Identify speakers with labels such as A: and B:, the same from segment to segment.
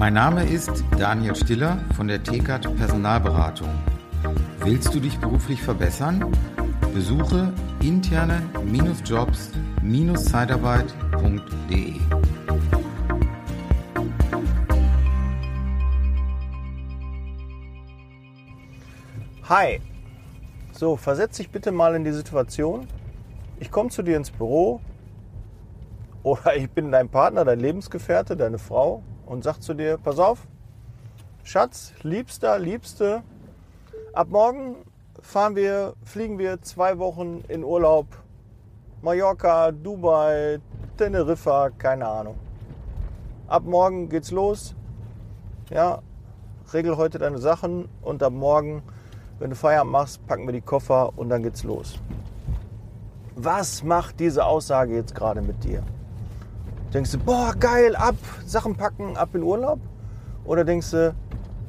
A: Mein Name ist Daniel Stiller von der TKAT Personalberatung. Willst du dich beruflich verbessern? Besuche interne-jobs-zeitarbeit.de.
B: Hi, so versetz dich bitte mal in die Situation. Ich komme zu dir ins Büro oder ich bin dein Partner, dein Lebensgefährte, deine Frau und sag zu dir, pass auf, Schatz, Liebster, Liebste, ab morgen fahren wir, fliegen wir zwei Wochen in Urlaub. Mallorca, Dubai, Teneriffa, keine Ahnung. Ab morgen geht's los. Ja, regel heute deine Sachen und ab morgen, wenn du Feierabend machst, packen wir die Koffer und dann geht's los. Was macht diese Aussage jetzt gerade mit dir? Denkst du, boah, geil, ab, Sachen packen, ab in Urlaub? Oder denkst du,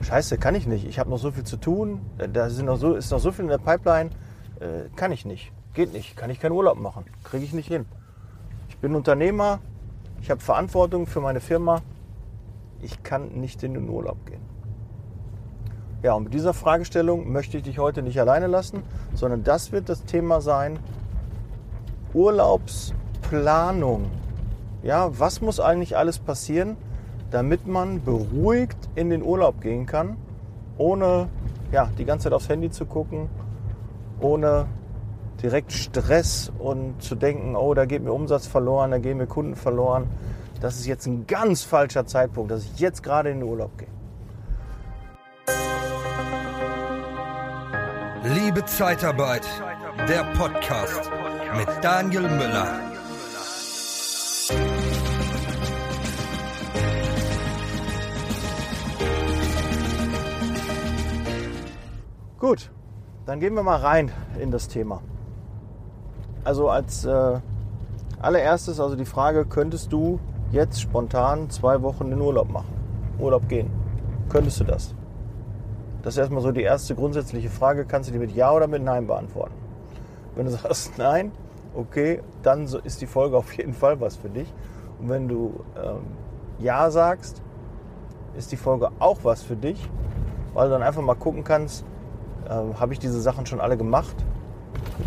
B: scheiße, kann ich nicht, ich habe noch so viel zu tun, da sind noch so, ist noch so viel in der Pipeline, äh, kann ich nicht, geht nicht, kann ich keinen Urlaub machen, kriege ich nicht hin. Ich bin Unternehmer, ich habe Verantwortung für meine Firma, ich kann nicht in den Urlaub gehen. Ja, und mit dieser Fragestellung möchte ich dich heute nicht alleine lassen, sondern das wird das Thema sein, Urlaubsplanung. Ja, was muss eigentlich alles passieren, damit man beruhigt in den Urlaub gehen kann, ohne ja, die ganze Zeit aufs Handy zu gucken, ohne direkt Stress und zu denken, oh, da geht mir Umsatz verloren, da gehen mir Kunden verloren. Das ist jetzt ein ganz falscher Zeitpunkt, dass ich jetzt gerade in den Urlaub gehe.
C: Liebe Zeitarbeit, der Podcast mit Daniel Müller.
B: Gut, dann gehen wir mal rein in das Thema. Also als äh, allererstes also die Frage, könntest du jetzt spontan zwei Wochen in Urlaub machen, Urlaub gehen? Könntest du das? Das ist erstmal so die erste grundsätzliche Frage, kannst du die mit Ja oder mit Nein beantworten? Wenn du sagst Nein, okay, dann ist die Folge auf jeden Fall was für dich. Und wenn du ähm, Ja sagst, ist die Folge auch was für dich, weil du dann einfach mal gucken kannst, äh, habe ich diese Sachen schon alle gemacht?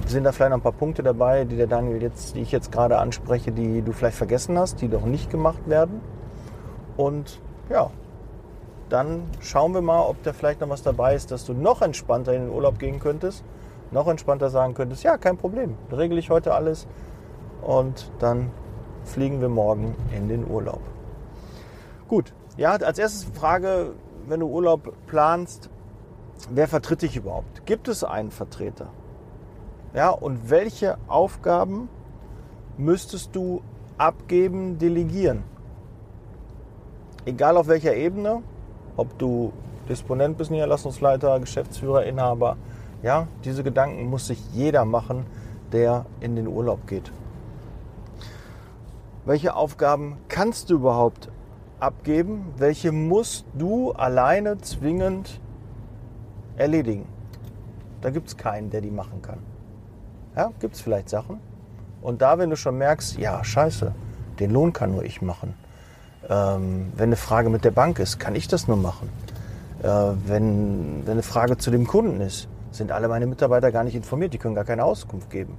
B: Sind da vielleicht noch ein paar Punkte dabei, die der Daniel jetzt, die ich jetzt gerade anspreche, die du vielleicht vergessen hast, die noch nicht gemacht werden? Und ja, dann schauen wir mal, ob da vielleicht noch was dabei ist, dass du noch entspannter in den Urlaub gehen könntest, noch entspannter sagen könntest, ja, kein Problem, regle ich heute alles und dann fliegen wir morgen in den Urlaub. Gut, ja, als erstes Frage, wenn du Urlaub planst, wer vertritt dich überhaupt? Gibt es einen Vertreter? Ja, und welche Aufgaben müsstest du abgeben, delegieren? Egal auf welcher Ebene, ob du Disponent bist, Niederlassungsleiter, Geschäftsführer, Inhaber, ja, diese Gedanken muss sich jeder machen, der in den Urlaub geht. Welche Aufgaben kannst du überhaupt abgeben? Welche musst du alleine zwingend erledigen. Da gibt es keinen, der die machen kann. Ja, gibt es vielleicht Sachen. Und da, wenn du schon merkst, ja, scheiße, den Lohn kann nur ich machen. Ähm, wenn eine Frage mit der Bank ist, kann ich das nur machen. Äh, wenn, wenn eine Frage zu dem Kunden ist, sind alle meine Mitarbeiter gar nicht informiert, die können gar keine Auskunft geben.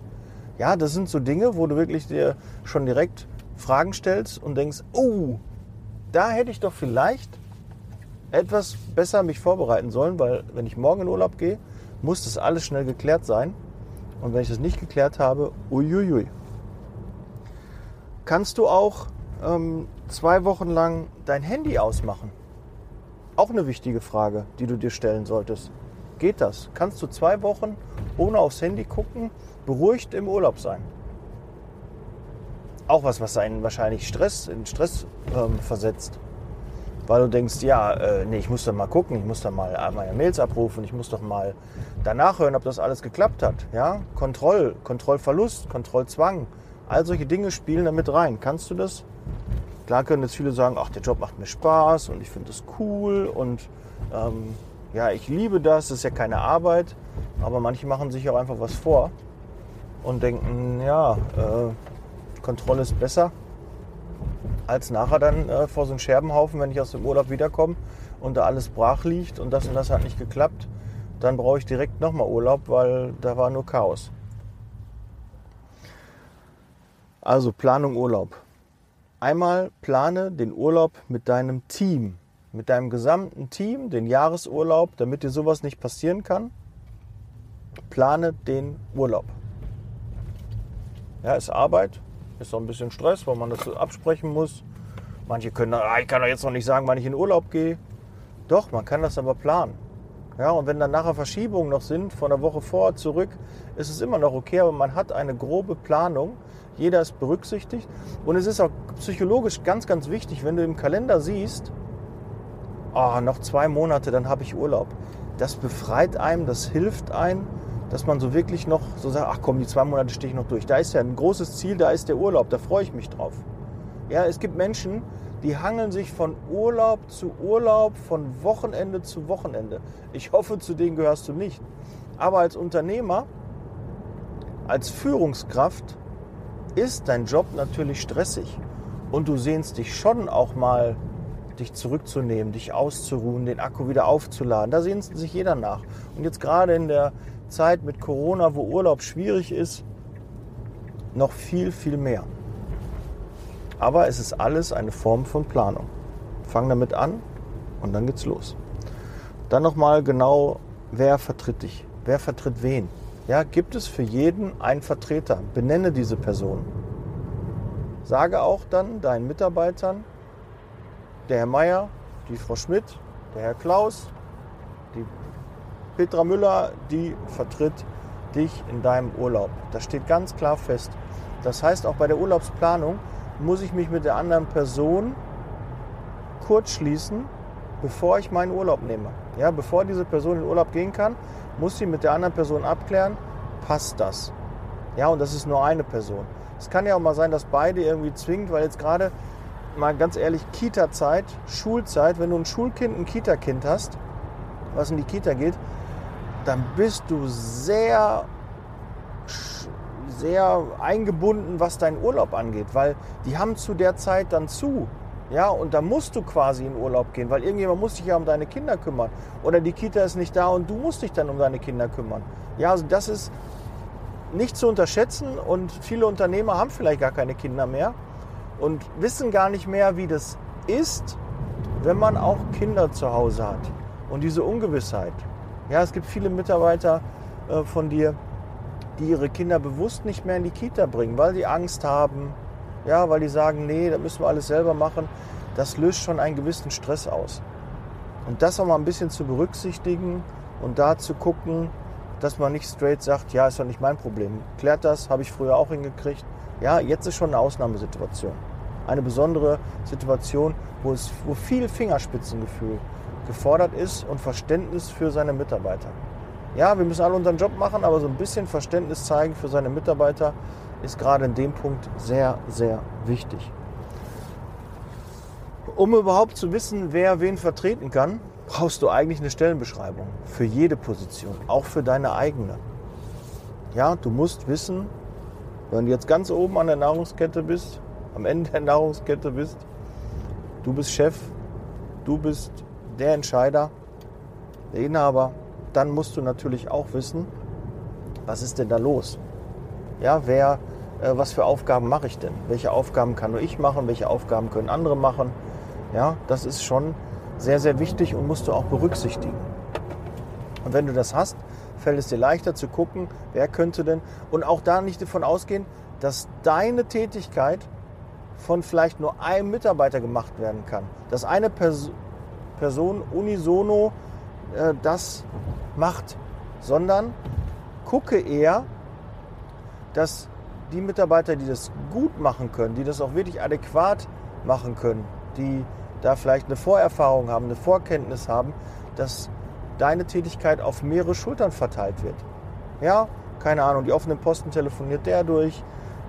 B: Ja, das sind so Dinge, wo du wirklich dir schon direkt Fragen stellst und denkst, oh, da hätte ich doch vielleicht etwas besser mich vorbereiten sollen, weil wenn ich morgen in Urlaub gehe, muss das alles schnell geklärt sein. Und wenn ich das nicht geklärt habe, uiuiui. Kannst du auch ähm, zwei Wochen lang dein Handy ausmachen? Auch eine wichtige Frage, die du dir stellen solltest. Geht das? Kannst du zwei Wochen ohne aufs Handy gucken, beruhigt im Urlaub sein? Auch was, was einen wahrscheinlich Stress, in Stress ähm, versetzt weil du denkst, ja, äh, nee, ich muss dann mal gucken, ich muss dann mal meine Mails abrufen, ich muss doch mal danach hören, ob das alles geklappt hat. Ja? Kontroll, Kontrollverlust, Kontrollzwang, all solche Dinge spielen da mit rein. Kannst du das? Klar können jetzt viele sagen, ach, der Job macht mir Spaß und ich finde das cool und ähm, ja, ich liebe das, das ist ja keine Arbeit, aber manche machen sich auch einfach was vor und denken, ja, äh, Kontrolle ist besser. Als nachher dann äh, vor so einem Scherbenhaufen, wenn ich aus dem Urlaub wiederkomme und da alles brach liegt und das und das hat nicht geklappt, dann brauche ich direkt nochmal Urlaub, weil da war nur Chaos. Also Planung Urlaub. Einmal plane den Urlaub mit deinem Team, mit deinem gesamten Team, den Jahresurlaub, damit dir sowas nicht passieren kann. Plane den Urlaub. Ja, ist Arbeit, ist auch ein bisschen Stress, weil man das absprechen muss. Manche können, ah, ich kann doch jetzt noch nicht sagen, wann ich in Urlaub gehe. Doch, man kann das aber planen. Ja, und wenn dann nachher Verschiebungen noch sind, von der Woche vor, zurück, ist es immer noch okay, aber man hat eine grobe Planung. Jeder ist berücksichtigt. Und es ist auch psychologisch ganz, ganz wichtig, wenn du im Kalender siehst, oh, noch zwei Monate, dann habe ich Urlaub. Das befreit einem, das hilft einem dass man so wirklich noch so sagt, ach komm, die zwei Monate stehe ich noch durch. Da ist ja ein großes Ziel, da ist der Urlaub, da freue ich mich drauf. Ja, es gibt Menschen, die hangeln sich von Urlaub zu Urlaub, von Wochenende zu Wochenende. Ich hoffe, zu denen gehörst du nicht. Aber als Unternehmer, als Führungskraft ist dein Job natürlich stressig. Und du sehnst dich schon auch mal, dich zurückzunehmen, dich auszuruhen, den Akku wieder aufzuladen. Da sehnt sich jeder nach. Und jetzt gerade in der Zeit mit Corona, wo Urlaub schwierig ist, noch viel, viel mehr. Aber es ist alles eine Form von Planung. Fang damit an und dann geht's los. Dann nochmal genau, wer vertritt dich? Wer vertritt wen? Ja, gibt es für jeden einen Vertreter? Benenne diese Person. Sage auch dann deinen Mitarbeitern, der Herr Meier, die Frau Schmidt, der Herr Klaus, die Petra Müller, die vertritt dich in deinem Urlaub. Das steht ganz klar fest. Das heißt, auch bei der Urlaubsplanung muss ich mich mit der anderen Person kurz schließen, bevor ich meinen Urlaub nehme. Ja, bevor diese Person in den Urlaub gehen kann, muss sie mit der anderen Person abklären, passt das? Ja, und das ist nur eine Person. Es kann ja auch mal sein, dass beide irgendwie zwingt, weil jetzt gerade mal ganz ehrlich Kita-Zeit, Schulzeit, wenn du ein Schulkind, ein Kita-Kind hast, was in die Kita geht, dann bist du sehr, sehr eingebunden, was deinen Urlaub angeht, weil die haben zu der Zeit dann zu. Ja, und da musst du quasi in Urlaub gehen, weil irgendjemand muss sich ja um deine Kinder kümmern. Oder die Kita ist nicht da und du musst dich dann um deine Kinder kümmern. Ja, also das ist nicht zu unterschätzen und viele Unternehmer haben vielleicht gar keine Kinder mehr und wissen gar nicht mehr, wie das ist, wenn man auch Kinder zu Hause hat. Und diese Ungewissheit. Ja, es gibt viele Mitarbeiter äh, von dir, die ihre Kinder bewusst nicht mehr in die Kita bringen, weil sie Angst haben, ja, weil die sagen, nee, da müssen wir alles selber machen. Das löst schon einen gewissen Stress aus. Und das auch mal ein bisschen zu berücksichtigen und da zu gucken, dass man nicht straight sagt, ja, ist doch nicht mein Problem. Klärt das, habe ich früher auch hingekriegt. Ja, jetzt ist schon eine Ausnahmesituation. Eine besondere Situation, wo es wo viel Fingerspitzengefühl gefordert ist und Verständnis für seine Mitarbeiter. Ja, wir müssen alle unseren Job machen, aber so ein bisschen Verständnis zeigen für seine Mitarbeiter ist gerade in dem Punkt sehr, sehr wichtig. Um überhaupt zu wissen, wer wen vertreten kann, brauchst du eigentlich eine Stellenbeschreibung für jede Position, auch für deine eigene. Ja, du musst wissen, wenn du jetzt ganz oben an der Nahrungskette bist, am Ende der Nahrungskette bist, du bist Chef, du bist der Entscheider, der Inhaber, dann musst du natürlich auch wissen, was ist denn da los? Ja, wer, äh, was für Aufgaben mache ich denn? Welche Aufgaben kann nur ich machen? Welche Aufgaben können andere machen? Ja, das ist schon sehr, sehr wichtig und musst du auch berücksichtigen. Und wenn du das hast, fällt es dir leichter zu gucken, wer könnte denn, und auch da nicht davon ausgehen, dass deine Tätigkeit von vielleicht nur einem Mitarbeiter gemacht werden kann. Dass eine Person Person unisono äh, das macht, sondern gucke eher, dass die Mitarbeiter, die das gut machen können, die das auch wirklich adäquat machen können, die da vielleicht eine Vorerfahrung haben, eine Vorkenntnis haben, dass deine Tätigkeit auf mehrere Schultern verteilt wird. Ja, keine Ahnung, die offenen Posten telefoniert der durch,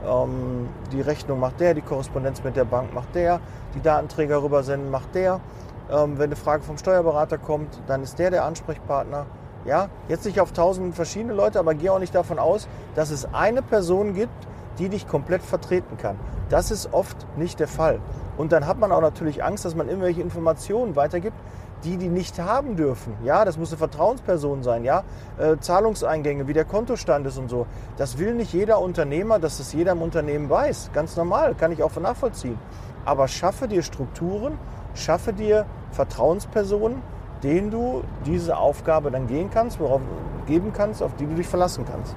B: ähm, die Rechnung macht der, die Korrespondenz mit der Bank macht der, die Datenträger rübersenden macht der. Ähm, wenn eine Frage vom Steuerberater kommt, dann ist der der Ansprechpartner. Ja, jetzt nicht auf tausend verschiedene Leute, aber geh auch nicht davon aus, dass es eine Person gibt, die dich komplett vertreten kann. Das ist oft nicht der Fall. Und dann hat man auch natürlich Angst, dass man irgendwelche Informationen weitergibt, die die nicht haben dürfen. Ja, das muss eine Vertrauensperson sein. Ja, äh, Zahlungseingänge, wie der Kontostand ist und so. Das will nicht jeder Unternehmer, dass das jeder im Unternehmen weiß. Ganz normal, kann ich auch nachvollziehen. Aber schaffe dir Strukturen, schaffe dir Vertrauenspersonen, denen du diese Aufgabe dann gehen kannst, worauf geben kannst, auf die du dich verlassen kannst.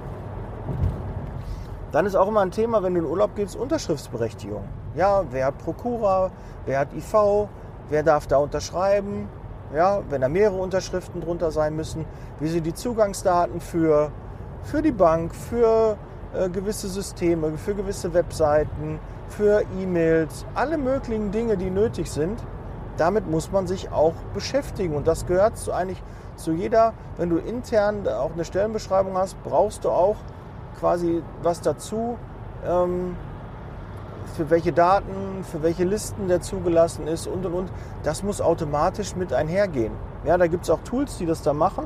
B: Dann ist auch immer ein Thema, wenn du in Urlaub gehst, Unterschriftsberechtigung. Ja, wer hat Prokura, wer hat IV, wer darf da unterschreiben, ja, wenn da mehrere Unterschriften drunter sein müssen, wie sind die Zugangsdaten für, für die Bank, für äh, gewisse Systeme, für gewisse Webseiten, für E-Mails, alle möglichen Dinge, die nötig sind. Damit muss man sich auch beschäftigen und das gehört zu eigentlich zu jeder, wenn du intern auch eine Stellenbeschreibung hast, brauchst du auch quasi was dazu, ähm, für welche Daten, für welche Listen der zugelassen ist und und und. Das muss automatisch mit einhergehen. Ja, da gibt es auch Tools, die das da machen,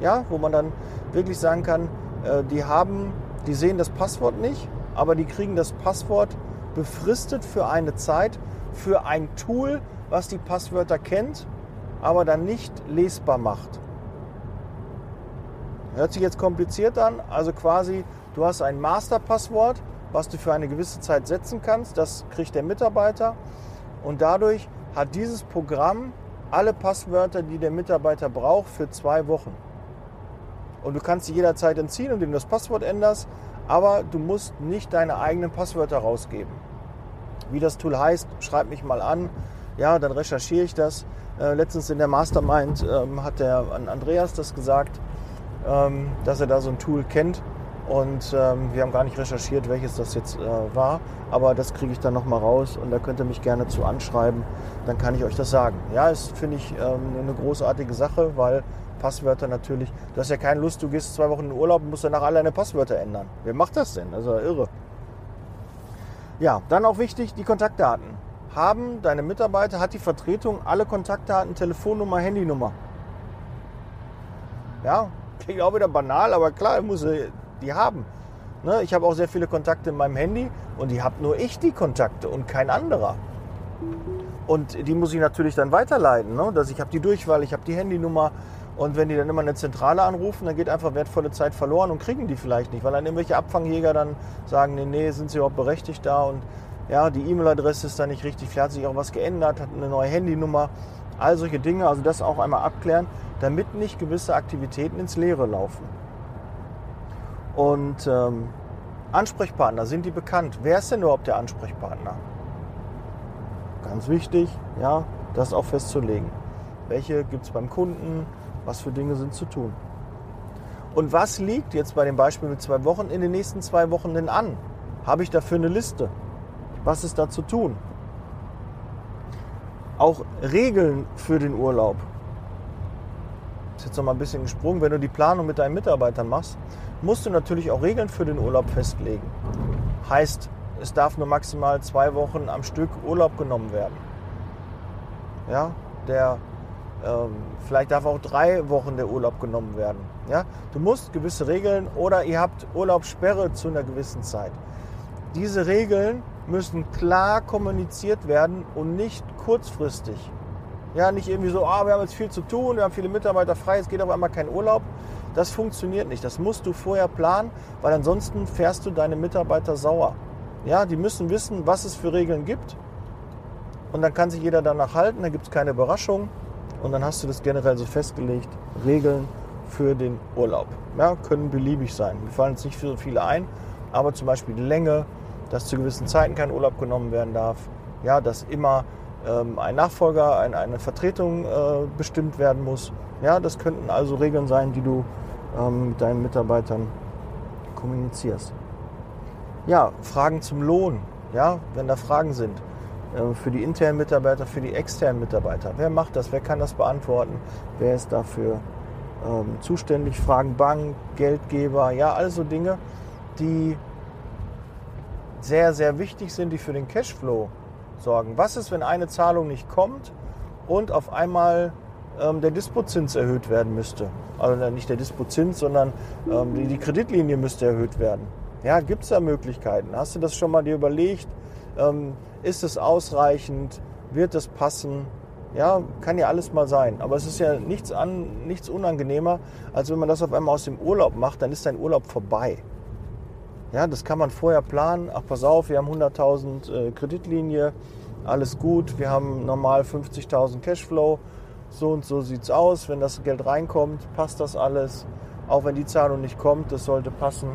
B: ja, wo man dann wirklich sagen kann, äh, die haben, die sehen das Passwort nicht, aber die kriegen das Passwort befristet für eine Zeit für ein Tool, was die Passwörter kennt, aber dann nicht lesbar macht. Hört sich jetzt kompliziert an, also quasi du hast ein Masterpasswort, was du für eine gewisse Zeit setzen kannst. Das kriegt der Mitarbeiter. Und dadurch hat dieses Programm alle Passwörter, die der Mitarbeiter braucht, für zwei Wochen. Und du kannst sie jederzeit entziehen, indem du das Passwort änderst, aber du musst nicht deine eigenen Passwörter rausgeben. Wie das Tool heißt, schreib mich mal an. Ja, dann recherchiere ich das. Äh, letztens in der Mastermind ähm, hat der Andreas das gesagt, ähm, dass er da so ein Tool kennt. Und ähm, wir haben gar nicht recherchiert, welches das jetzt äh, war. Aber das kriege ich dann nochmal raus und da könnt ihr mich gerne zu anschreiben. Dann kann ich euch das sagen. Ja, ist, finde ich, ähm, eine großartige Sache, weil Passwörter natürlich. Du hast ja keine Lust, du gehst zwei Wochen in den Urlaub und musst danach alle deine Passwörter ändern. Wer macht das denn? Also irre. Ja, dann auch wichtig, die Kontaktdaten. Haben deine Mitarbeiter, hat die Vertretung alle Kontaktdaten, Telefonnummer, Handynummer? Ja, klingt auch wieder banal, aber klar, muss die haben. Ne? Ich habe auch sehr viele Kontakte in meinem Handy und die habe nur ich die Kontakte und kein anderer. Und die muss ich natürlich dann weiterleiten. Ne? Dass ich habe die Durchwahl, ich habe die Handynummer. Und wenn die dann immer eine Zentrale anrufen, dann geht einfach wertvolle Zeit verloren und kriegen die vielleicht nicht, weil dann irgendwelche Abfangjäger dann sagen, nee, nee, sind sie überhaupt berechtigt da und ja, die E-Mail-Adresse ist da nicht richtig, vielleicht hat sich auch was geändert, hat eine neue Handynummer, all solche Dinge, also das auch einmal abklären, damit nicht gewisse Aktivitäten ins Leere laufen. Und ähm, Ansprechpartner, sind die bekannt? Wer ist denn überhaupt der Ansprechpartner? Ganz wichtig, ja, das auch festzulegen. Welche gibt es beim Kunden? Was für Dinge sind zu tun? Und was liegt jetzt bei dem Beispiel mit zwei Wochen in den nächsten zwei Wochen denn an? Habe ich dafür eine Liste? Was ist da zu tun? Auch Regeln für den Urlaub. Ist jetzt noch mal ein bisschen gesprungen. Wenn du die Planung mit deinen Mitarbeitern machst, musst du natürlich auch Regeln für den Urlaub festlegen. Heißt, es darf nur maximal zwei Wochen am Stück Urlaub genommen werden. Ja, der, ähm, vielleicht darf auch drei Wochen der Urlaub genommen werden. Ja, du musst gewisse Regeln oder ihr habt Urlaubssperre zu einer gewissen Zeit. Diese Regeln müssen klar kommuniziert werden und nicht kurzfristig. Ja, nicht irgendwie so, ah, wir haben jetzt viel zu tun, wir haben viele Mitarbeiter frei, es geht auf einmal kein Urlaub, das funktioniert nicht. Das musst du vorher planen, weil ansonsten fährst du deine Mitarbeiter sauer. Ja, die müssen wissen, was es für Regeln gibt. Und dann kann sich jeder danach halten, da gibt es keine Überraschung. Und dann hast du das generell so festgelegt. Regeln für den Urlaub. Ja, können beliebig sein. Mir fallen jetzt nicht so viele ein, aber zum Beispiel die Länge, dass zu gewissen Zeiten kein Urlaub genommen werden darf. Ja, dass immer ähm, ein Nachfolger, ein, eine Vertretung äh, bestimmt werden muss. Ja, das könnten also Regeln sein, die du ähm, mit deinen Mitarbeitern kommunizierst. Ja, Fragen zum Lohn, ja, wenn da Fragen sind. Äh, für die internen Mitarbeiter, für die externen Mitarbeiter. Wer macht das? Wer kann das beantworten? Wer ist dafür ähm, zuständig? Fragen Bank, Geldgeber, ja, also Dinge, die sehr, sehr wichtig sind, die für den Cashflow sorgen. Was ist, wenn eine Zahlung nicht kommt und auf einmal ähm, der Dispozins erhöht werden müsste? Also nicht der Dispozins, sondern ähm, die, die, Kreditlinie müsste erhöht werden. Ja, gibt es da Möglichkeiten? Hast du das schon mal dir überlegt? Ähm, ist es ausreichend? Wird es passen? Ja, kann ja alles mal sein. Aber es ist ja nichts, an, nichts unangenehmer, als wenn man das auf einmal aus dem Urlaub macht, dann ist dein Urlaub vorbei. Ja, das kann man vorher planen. Ach, pass auf, wir haben 100.000 äh, Kreditlinie, alles gut. Wir haben normal 50.000 Cashflow. So und so sieht es aus. Wenn das Geld reinkommt, passt das alles. Auch wenn die Zahlung nicht kommt, das sollte passen.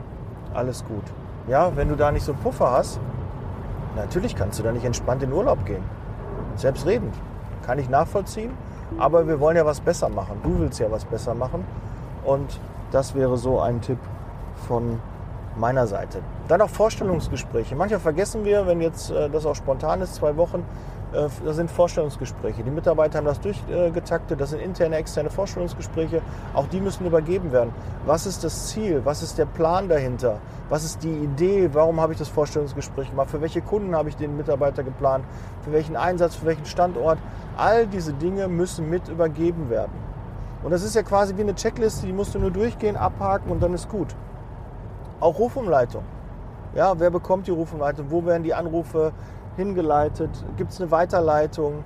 B: Alles gut. Ja, wenn du da nicht so einen Puffer hast, natürlich kannst du da nicht entspannt in Urlaub gehen. Selbstredend. Kann ich nachvollziehen. Aber wir wollen ja was besser machen. Du willst ja was besser machen. Und das wäre so ein Tipp von meiner Seite. Dann auch Vorstellungsgespräche. Manchmal vergessen wir, wenn jetzt äh, das auch spontan ist, zwei Wochen, äh, das sind Vorstellungsgespräche. Die Mitarbeiter haben das durchgetaktet, das sind interne, externe Vorstellungsgespräche. Auch die müssen übergeben werden. Was ist das Ziel? Was ist der Plan dahinter? Was ist die Idee? Warum habe ich das Vorstellungsgespräch gemacht? Für welche Kunden habe ich den Mitarbeiter geplant? Für welchen Einsatz? Für welchen Standort? All diese Dinge müssen mit übergeben werden. Und das ist ja quasi wie eine Checkliste, die musst du nur durchgehen, abhaken und dann ist gut. Auch Rufumleitung. Ja, wer bekommt die Rufumleitung? Wo werden die Anrufe hingeleitet? Gibt es eine Weiterleitung?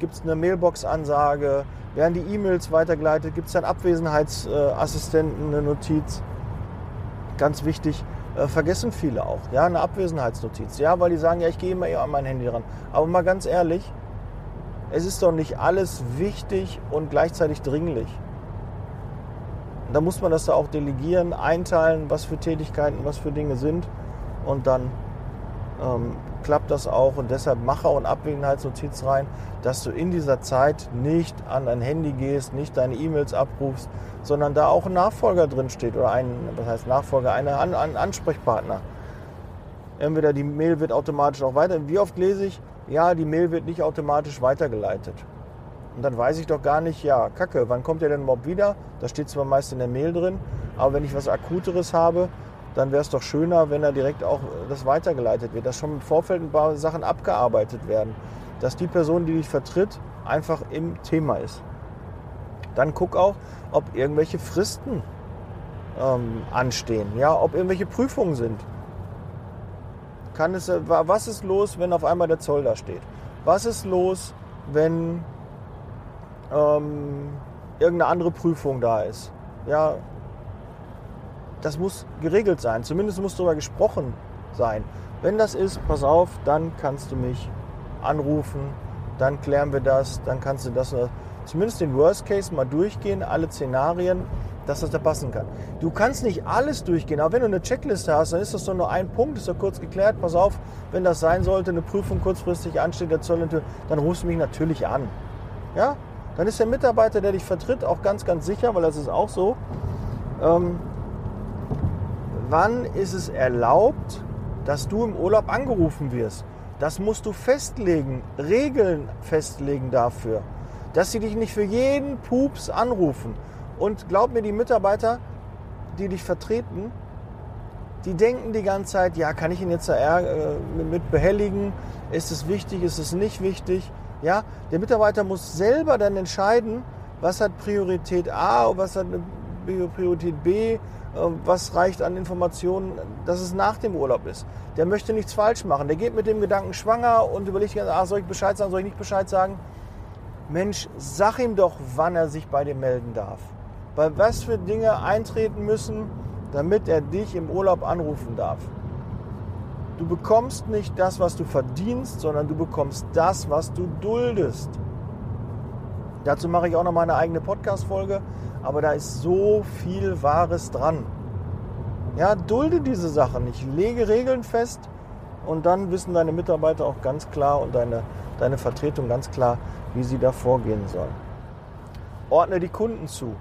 B: Gibt es eine Mailbox-Ansage? Werden die E-Mails weitergeleitet? Gibt es einen Abwesenheitsassistenten, eine Notiz? Ganz wichtig, äh, vergessen viele auch. Ja, eine Abwesenheitsnotiz. Ja, weil die sagen, ja, ich gehe immer eher an mein Handy ran. Aber mal ganz ehrlich, es ist doch nicht alles wichtig und gleichzeitig dringlich. Da muss man das da auch delegieren, einteilen, was für Tätigkeiten, was für Dinge sind. Und dann ähm, klappt das auch. Und deshalb mache auch eine Abwesenheitsnotiz rein, dass du in dieser Zeit nicht an dein Handy gehst, nicht deine E-Mails abrufst, sondern da auch ein Nachfolger drin steht oder ein, was heißt Nachfolger, ein Ansprechpartner. Entweder die Mail wird automatisch auch weiter. Wie oft lese ich? Ja, die Mail wird nicht automatisch weitergeleitet. Und dann weiß ich doch gar nicht, ja, kacke, wann kommt der denn überhaupt wieder? Das steht zwar meist in der Mail drin, aber wenn ich was Akuteres habe, dann wäre es doch schöner, wenn da direkt auch das weitergeleitet wird, dass schon im Vorfeld ein paar Sachen abgearbeitet werden, dass die Person, die dich vertritt, einfach im Thema ist. Dann guck auch, ob irgendwelche Fristen ähm, anstehen, ja, ob irgendwelche Prüfungen sind. Kann es, was ist los, wenn auf einmal der Zoll da steht? Was ist los, wenn ähm, irgendeine andere Prüfung da ist? Ja, das muss geregelt sein. Zumindest muss darüber gesprochen sein. Wenn das ist, pass auf, dann kannst du mich anrufen, dann klären wir das, dann kannst du das zumindest den Worst Case mal durchgehen, alle Szenarien, dass das da passen kann. Du kannst nicht alles durchgehen, aber wenn du eine Checkliste hast, dann ist das doch nur ein Punkt, ist doch kurz geklärt, pass auf, wenn das sein sollte, eine Prüfung kurzfristig ansteht, der Zoll, dann rufst du mich natürlich an. Ja? Dann ist der Mitarbeiter, der dich vertritt, auch ganz, ganz sicher, weil das ist auch so. Ähm, wann ist es erlaubt, dass du im Urlaub angerufen wirst. Das musst du festlegen, Regeln festlegen dafür, dass sie dich nicht für jeden Pups anrufen. Und glaub mir, die Mitarbeiter, die dich vertreten, die denken die ganze Zeit, ja, kann ich ihn jetzt da äh, mit behelligen? Ist es wichtig, ist es nicht wichtig? Ja, der Mitarbeiter muss selber dann entscheiden, was hat Priorität A was hat Priorität B äh, was reicht an Informationen, dass es nach dem Urlaub ist. Der möchte nichts falsch machen. Der geht mit dem Gedanken schwanger und überlegt, ah, soll ich Bescheid sagen, soll ich nicht Bescheid sagen? Mensch, sag ihm doch, wann er sich bei dir melden darf. Weil was für Dinge eintreten müssen, damit er dich im Urlaub anrufen darf. Du bekommst nicht das, was du verdienst, sondern du bekommst das, was du duldest. Dazu mache ich auch noch mal eine eigene Podcast-Folge aber da ist so viel Wahres dran. Ja, dulde diese Sachen nicht. Lege Regeln fest und dann wissen deine Mitarbeiter auch ganz klar und deine, deine Vertretung ganz klar, wie sie da vorgehen sollen. Ordne die Kunden zu.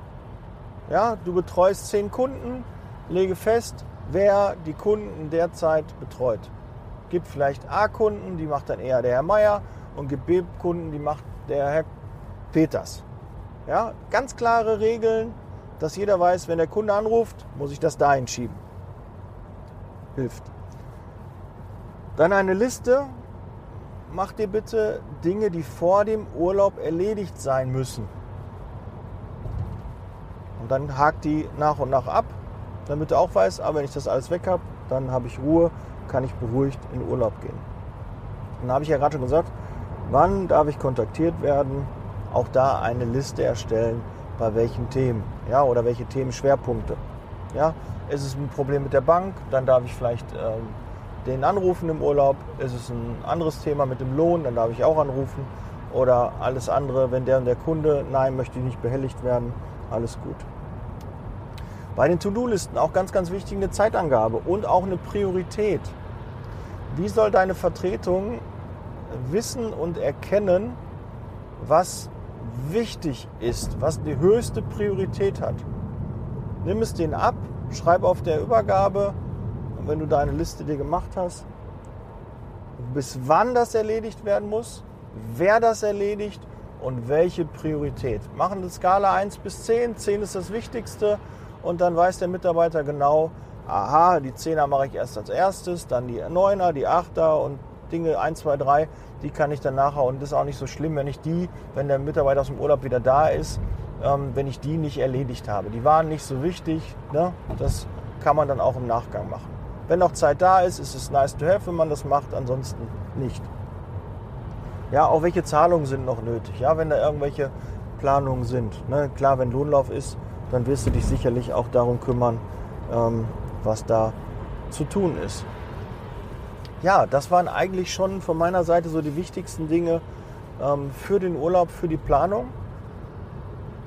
B: Ja, du betreust zehn Kunden, lege fest, wer die Kunden derzeit betreut. Gibt vielleicht A-Kunden, die macht dann eher der Herr Meier und gibt B-Kunden, die macht der Herr Peters. Ja, ganz klare Regeln, dass jeder weiß, wenn der Kunde anruft, muss ich das dahin schieben. Hilft. Dann eine Liste. Mach dir bitte Dinge, die vor dem Urlaub erledigt sein müssen. Und dann hakt die nach und nach ab, damit du auch weißt, aber wenn ich das alles weg habe, dann habe ich Ruhe, kann ich beruhigt in Urlaub gehen. Kontakten, habe ich ja gerade schon gesagt, wann darf ich kontaktiert werden? Auch da eine Liste erstellen, bei welchen Themen, ja, oder welche Themenschwerpunkte. Ja, ist es ein Problem mit der Bank, dann darf ich vielleicht ähm, den anrufen im Urlaub. Ist es ein anderes Thema mit dem Lohn, dann darf ich auch anrufen. Oder alles andere, wenn der und der Kunde, nein, möchte nicht behelligt werden, alles gut. Bei den To-Do-Listen auch ganz, ganz wichtig eine Zeitangabe und auch eine Priorität. Wie soll deine Vertretung wissen und erkennen, was wichtig ist, was die höchste Priorität hat? Nimm es denen ab, schreib auf der Übergabe, wenn du deine Liste dir gemacht hast, bis wann das erledigt werden muss, wer das erledigt und welche Priorität. Machen eine Skala 1 bis 10. 10 ist das Wichtigste und dann weiß der Mitarbeiter genau, aha, die 10er mache ich erst als erstes, dann die 9er, die 8er und Dinge 1, 2, 3, die kann ich dann nachher und das ist auch nicht so schlimm, wenn ich die, wenn der Mitarbeiter aus dem Urlaub wieder da ist, ähm, wenn ich die nicht erledigt habe. Die waren nicht so wichtig, ne? das kann man dann auch im Nachgang machen. Wenn noch Zeit da ist, ist es nice to have, wenn man das macht, ansonsten nicht. Ja, auch welche Zahlungen sind noch nötig, ja, wenn da irgendwelche Planungen sind. Ne? Klar, wenn Lohnlauf ist, dann wirst du dich sicherlich auch darum kümmern, ähm, was da zu tun ist. Ja, das waren eigentlich schon von meiner Seite so die wichtigsten Dinge ähm, für den Urlaub, für die Planung.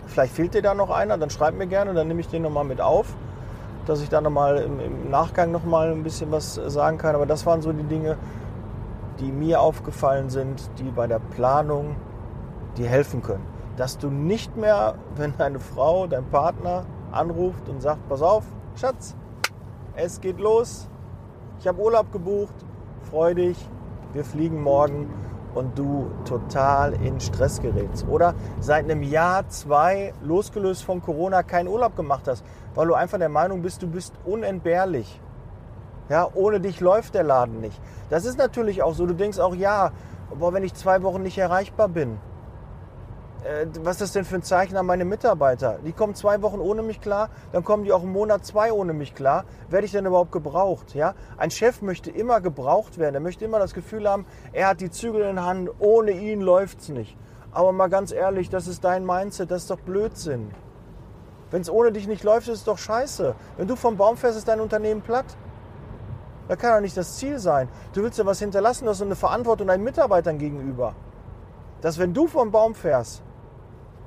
B: Vielleicht fehlt dir da noch einer, dann schreib mir gerne, dann nehme ich den nochmal mit auf dass ich da nochmal im, im Nachgang nochmal ein bisschen was sagen kann. Aber das waren so die Dinge, die mir aufgefallen sind, die bei der Planung dir helfen können. Dass du nicht mehr, wenn deine Frau, dein Partner anruft und sagt, pass auf, Schatz, es geht los, ich habe Urlaub gebucht, freu dich, wir fliegen morgen und du total in Stress gerätst. Oder seit einem Jahr, zwei, losgelöst von Corona, keinen Urlaub gemacht hast, weil du einfach der Meinung bist, du bist unentbehrlich. Ja, ohne dich läuft der Laden nicht. Das ist natürlich auch so. Du denkst auch, ja, boah, wenn ich zwei Wochen nicht erreichbar bin, was ist das denn für ein Zeichen an meine Mitarbeiter? Die kommen zwei Wochen ohne mich klar, dann kommen die auch im Monat zwei ohne mich klar. Werde ich denn überhaupt gebraucht? Ja? Ein Chef möchte immer gebraucht werden. Er möchte immer das Gefühl haben, er hat die Zügel in der Hand, ohne ihn läuft es nicht. Aber mal ganz ehrlich, das ist dein Mindset, das ist doch Blödsinn. Wenn es ohne dich nicht läuft, ist es doch scheiße. Wenn du vom Baum fährst, ist dein Unternehmen platt. Das kann doch nicht das Ziel sein. Du willst ja was hinterlassen, du hast eine Verantwortung deinen Mitarbeitern gegenüber. Dass wenn du vom Baum fährst,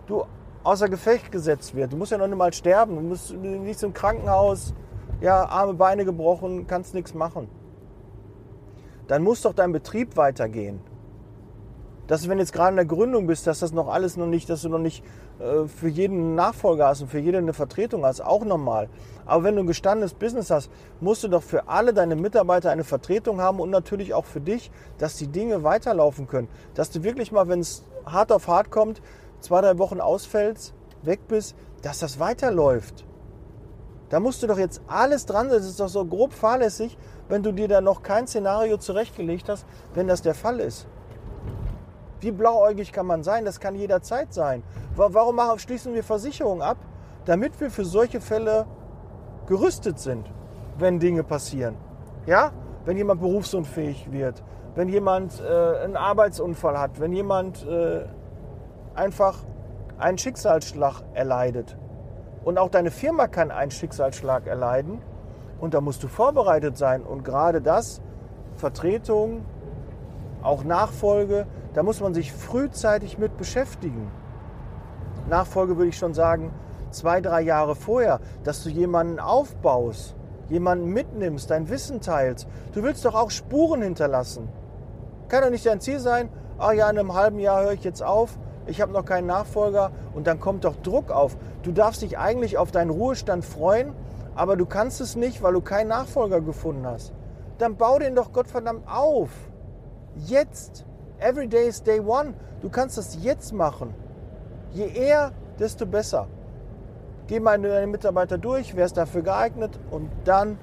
B: du außer Gefecht gesetzt wird. Du musst ja noch nicht mal sterben. Du musst nicht im Krankenhaus, ja, Arme, Beine gebrochen, kannst nichts machen. Dann muss doch dein Betrieb weitergehen. Dass wenn du jetzt gerade in der Gründung bist, dass das noch alles noch nicht, dass du noch nicht äh, für jeden Nachfolger hast und für jede eine Vertretung hast, auch normal. Aber wenn du ein gestandenes Business hast, musst du doch für alle deine Mitarbeiter eine Vertretung haben und natürlich auch für dich, dass die Dinge weiterlaufen können. Dass du wirklich mal, wenn es hart auf hart kommt, zwei, drei Wochen ausfällst, weg bist, dass das weiterläuft. Da musst du doch jetzt alles dran, das ist doch so grob fahrlässig, wenn du dir da noch kein Szenario zurechtgelegt hast, wenn das der Fall ist. Wie blauäugig kann man sein? Das kann jederzeit sein. Warum schließen wir Versicherungen ab? Damit wir für solche Fälle gerüstet sind, wenn Dinge passieren. Ja? Wenn jemand berufsunfähig wird, wenn jemand äh, einen Arbeitsunfall hat, wenn jemand äh, einfach einen Schicksalsschlag erleidet. Und auch deine Firma kann einen Schicksalsschlag erleiden. Und da musst du vorbereitet sein. Und gerade das, Vertretung, auch Nachfolge, da muss man sich frühzeitig mit beschäftigen. Nachfolge würde ich schon sagen, zwei, drei Jahre vorher, dass du jemanden aufbaust, jemanden mitnimmst, dein Wissen teilst. Du willst doch auch Spuren hinterlassen. Kann doch nicht dein Ziel sein, ah ja, in einem halben Jahr höre ich jetzt auf, ich habe noch keinen Nachfolger und dann kommt doch Druck auf. Du darfst dich eigentlich auf deinen Ruhestand freuen, aber du kannst es nicht, weil du keinen Nachfolger gefunden hast. Dann bau den doch Gottverdammt auf. Jetzt. Every day is day one. Du kannst das jetzt machen. Je eher, desto besser. Geh mal deine Mitarbeiter durch, wer ist dafür geeignet und dann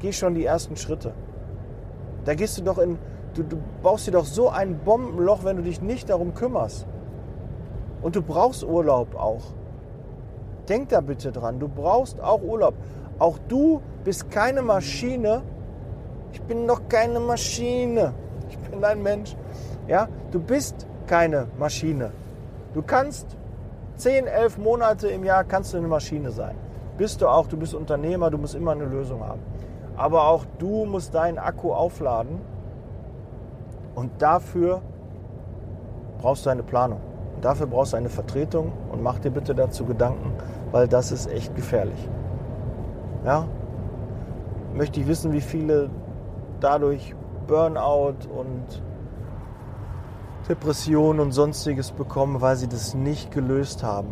B: geh schon die ersten Schritte. Da gehst du doch in, du, du baust dir doch so ein Bombenloch, wenn du dich nicht darum kümmerst. Und du brauchst Urlaub auch. Denk da bitte dran, du brauchst auch Urlaub. Auch du bist keine Maschine. Ich bin doch keine Maschine. Ich bin ein Mensch. Ja, du bist keine Maschine. Du kannst 10, 11 Monate im Jahr kannst du eine Maschine sein. Bist du auch, du bist Unternehmer, du musst immer eine Lösung haben. Aber auch du musst deinen Akku aufladen und dafür brauchst du eine Planung. Und dafür brauchst du eine Vertretung und mach dir bitte dazu Gedanken, weil das ist echt gefährlich. Ja? Möchte ich wissen, wie viele dadurch Burnout und Depressionen und sonstiges bekommen, weil sie das nicht gelöst haben.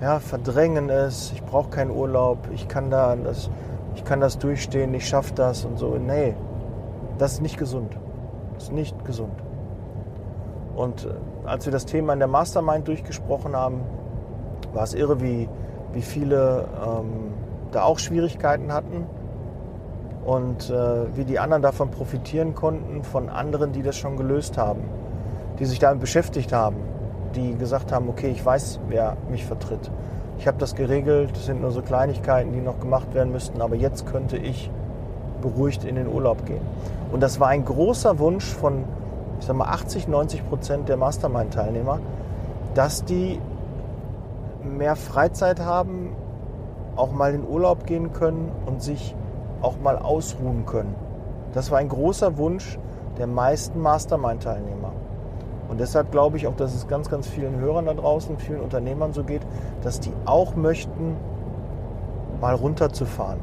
B: Ja, verdrängen es, ich brauche keinen Urlaub, ich kann, da das, ich kann das durchstehen, ich schaffe das und so. Nee, das ist nicht gesund. Das ist nicht gesund. Und äh, als wir das Thema in der Mastermind durchgesprochen haben, war es irre, wie, wie viele ähm, da auch Schwierigkeiten hatten und äh, wie die anderen davon profitieren konnten, von anderen, die das schon gelöst haben die sich damit beschäftigt haben, die gesagt haben, okay, ich weiß, wer mich vertritt. Ich habe das geregelt, es sind nur so Kleinigkeiten, die noch gemacht werden müssten, aber jetzt könnte ich beruhigt in den Urlaub gehen. Und das war ein großer Wunsch von, ich sag mal, 80, 90 Prozent der Mastermind-Teilnehmer, dass die mehr Freizeit haben, auch mal in Urlaub gehen können und sich auch mal ausruhen können. Das war ein großer Wunsch der meisten Mastermind-Teilnehmer. Und deshalb glaube ich auch, dass es ganz, ganz vielen Hörern da draußen, vielen Unternehmern so geht, dass die auch möchten, mal runterzufahren.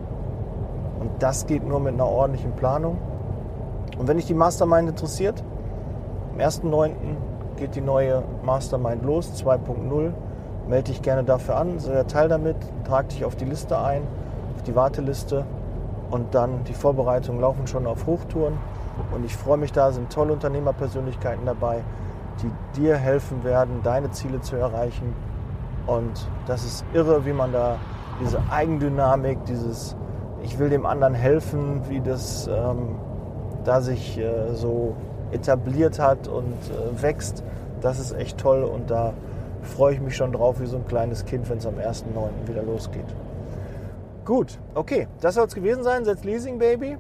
B: Und das geht nur mit einer ordentlichen Planung. Und wenn dich die Mastermind interessiert, am 1.9. geht die neue Mastermind los, 2.0. Melde dich gerne dafür an, sei Teil damit, trag dich auf die Liste ein, auf die Warteliste und dann die Vorbereitungen laufen schon auf Hochtouren. Und ich freue mich da, sind tolle Unternehmerpersönlichkeiten dabei die dir helfen werden, deine Ziele zu erreichen. Und das ist irre, wie man da diese Eigendynamik, dieses Ich will dem anderen helfen, wie das ähm, da sich äh, so etabliert hat und äh, wächst. Das ist echt toll und da freue ich mich schon drauf wie so ein kleines Kind, wenn es am 1.9. wieder losgeht. Gut, okay, das soll es gewesen sein. Setz Leasing Baby.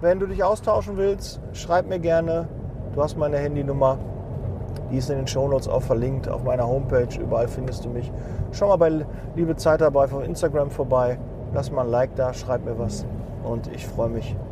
B: Wenn du dich austauschen willst, schreib mir gerne Du hast meine Handynummer. Die ist in den Shownotes auch verlinkt auf meiner Homepage. Überall findest du mich. Schau mal bei Liebe Zeit dabei von Instagram vorbei. Lass mal ein Like da, schreib mir was. Und ich freue mich.